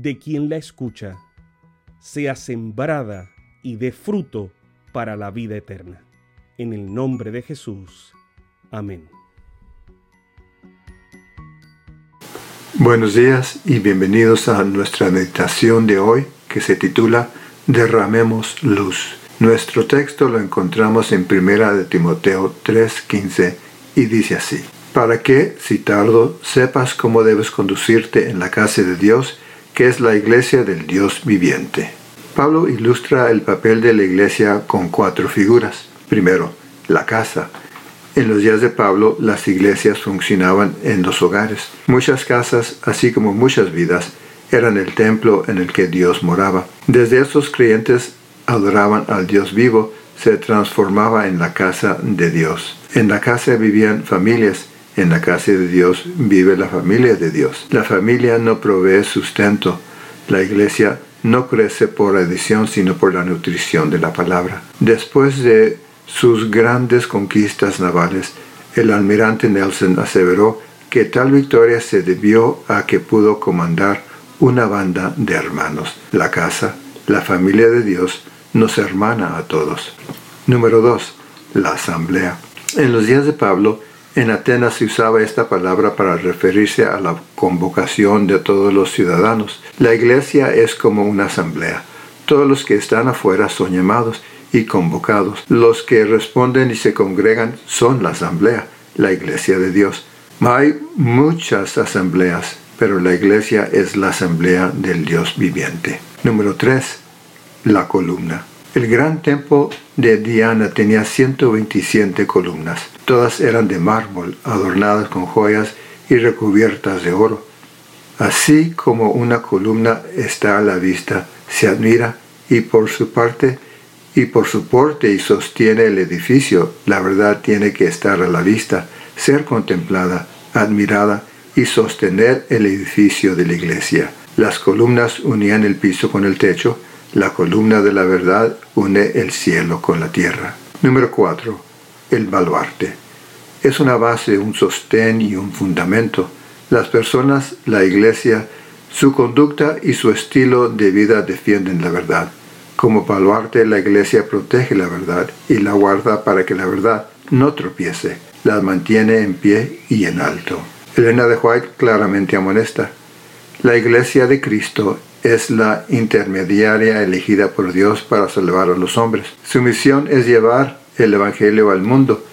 de quien la escucha, sea sembrada y dé fruto para la vida eterna. En el nombre de Jesús. Amén. Buenos días y bienvenidos a nuestra meditación de hoy que se titula Derramemos luz. Nuestro texto lo encontramos en Primera de Timoteo 3:15 y dice así: Para que, si tardo, sepas cómo debes conducirte en la casa de Dios, que es la iglesia del Dios viviente. Pablo ilustra el papel de la iglesia con cuatro figuras. Primero, la casa. En los días de Pablo, las iglesias funcionaban en los hogares. Muchas casas, así como muchas vidas, eran el templo en el que Dios moraba. Desde estos creyentes adoraban al Dios vivo, se transformaba en la casa de Dios. En la casa vivían familias, en la casa de Dios vive la familia de Dios. La familia no provee sustento. La iglesia no crece por adición, sino por la nutrición de la palabra. Después de sus grandes conquistas navales, el almirante Nelson aseveró que tal victoria se debió a que pudo comandar una banda de hermanos. La casa, la familia de Dios, nos hermana a todos. Número 2. La asamblea. En los días de Pablo, en Atenas se usaba esta palabra para referirse a la convocación de todos los ciudadanos. La iglesia es como una asamblea. Todos los que están afuera son llamados y convocados. Los que responden y se congregan son la asamblea, la iglesia de Dios. Hay muchas asambleas, pero la iglesia es la asamblea del Dios viviente. Número 3. La columna. El gran templo de Diana tenía 127 columnas. Todas eran de mármol, adornadas con joyas y recubiertas de oro. Así como una columna está a la vista, se admira y por su parte y por su porte y sostiene el edificio, la verdad tiene que estar a la vista, ser contemplada, admirada y sostener el edificio de la iglesia. Las columnas unían el piso con el techo, la columna de la verdad une el cielo con la tierra. Número 4. El baluarte. Es una base, un sostén y un fundamento. Las personas, la iglesia, su conducta y su estilo de vida defienden la verdad. Como baluarte, la iglesia protege la verdad y la guarda para que la verdad no tropiece. La mantiene en pie y en alto. Elena de White claramente amonesta. La iglesia de Cristo es la intermediaria elegida por Dios para salvar a los hombres. Su misión es llevar el Evangelio al mundo.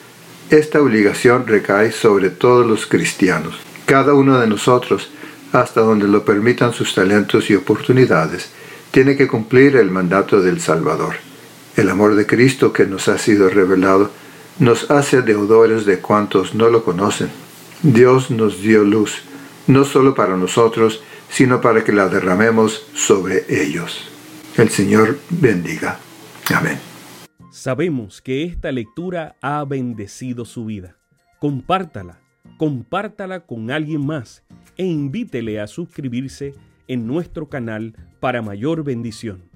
Esta obligación recae sobre todos los cristianos. Cada uno de nosotros, hasta donde lo permitan sus talentos y oportunidades, tiene que cumplir el mandato del Salvador. El amor de Cristo que nos ha sido revelado nos hace deudores de cuantos no lo conocen. Dios nos dio luz, no solo para nosotros, sino para que la derramemos sobre ellos. El Señor bendiga. Amén. Sabemos que esta lectura ha bendecido su vida. Compártala, compártala con alguien más e invítele a suscribirse en nuestro canal para mayor bendición.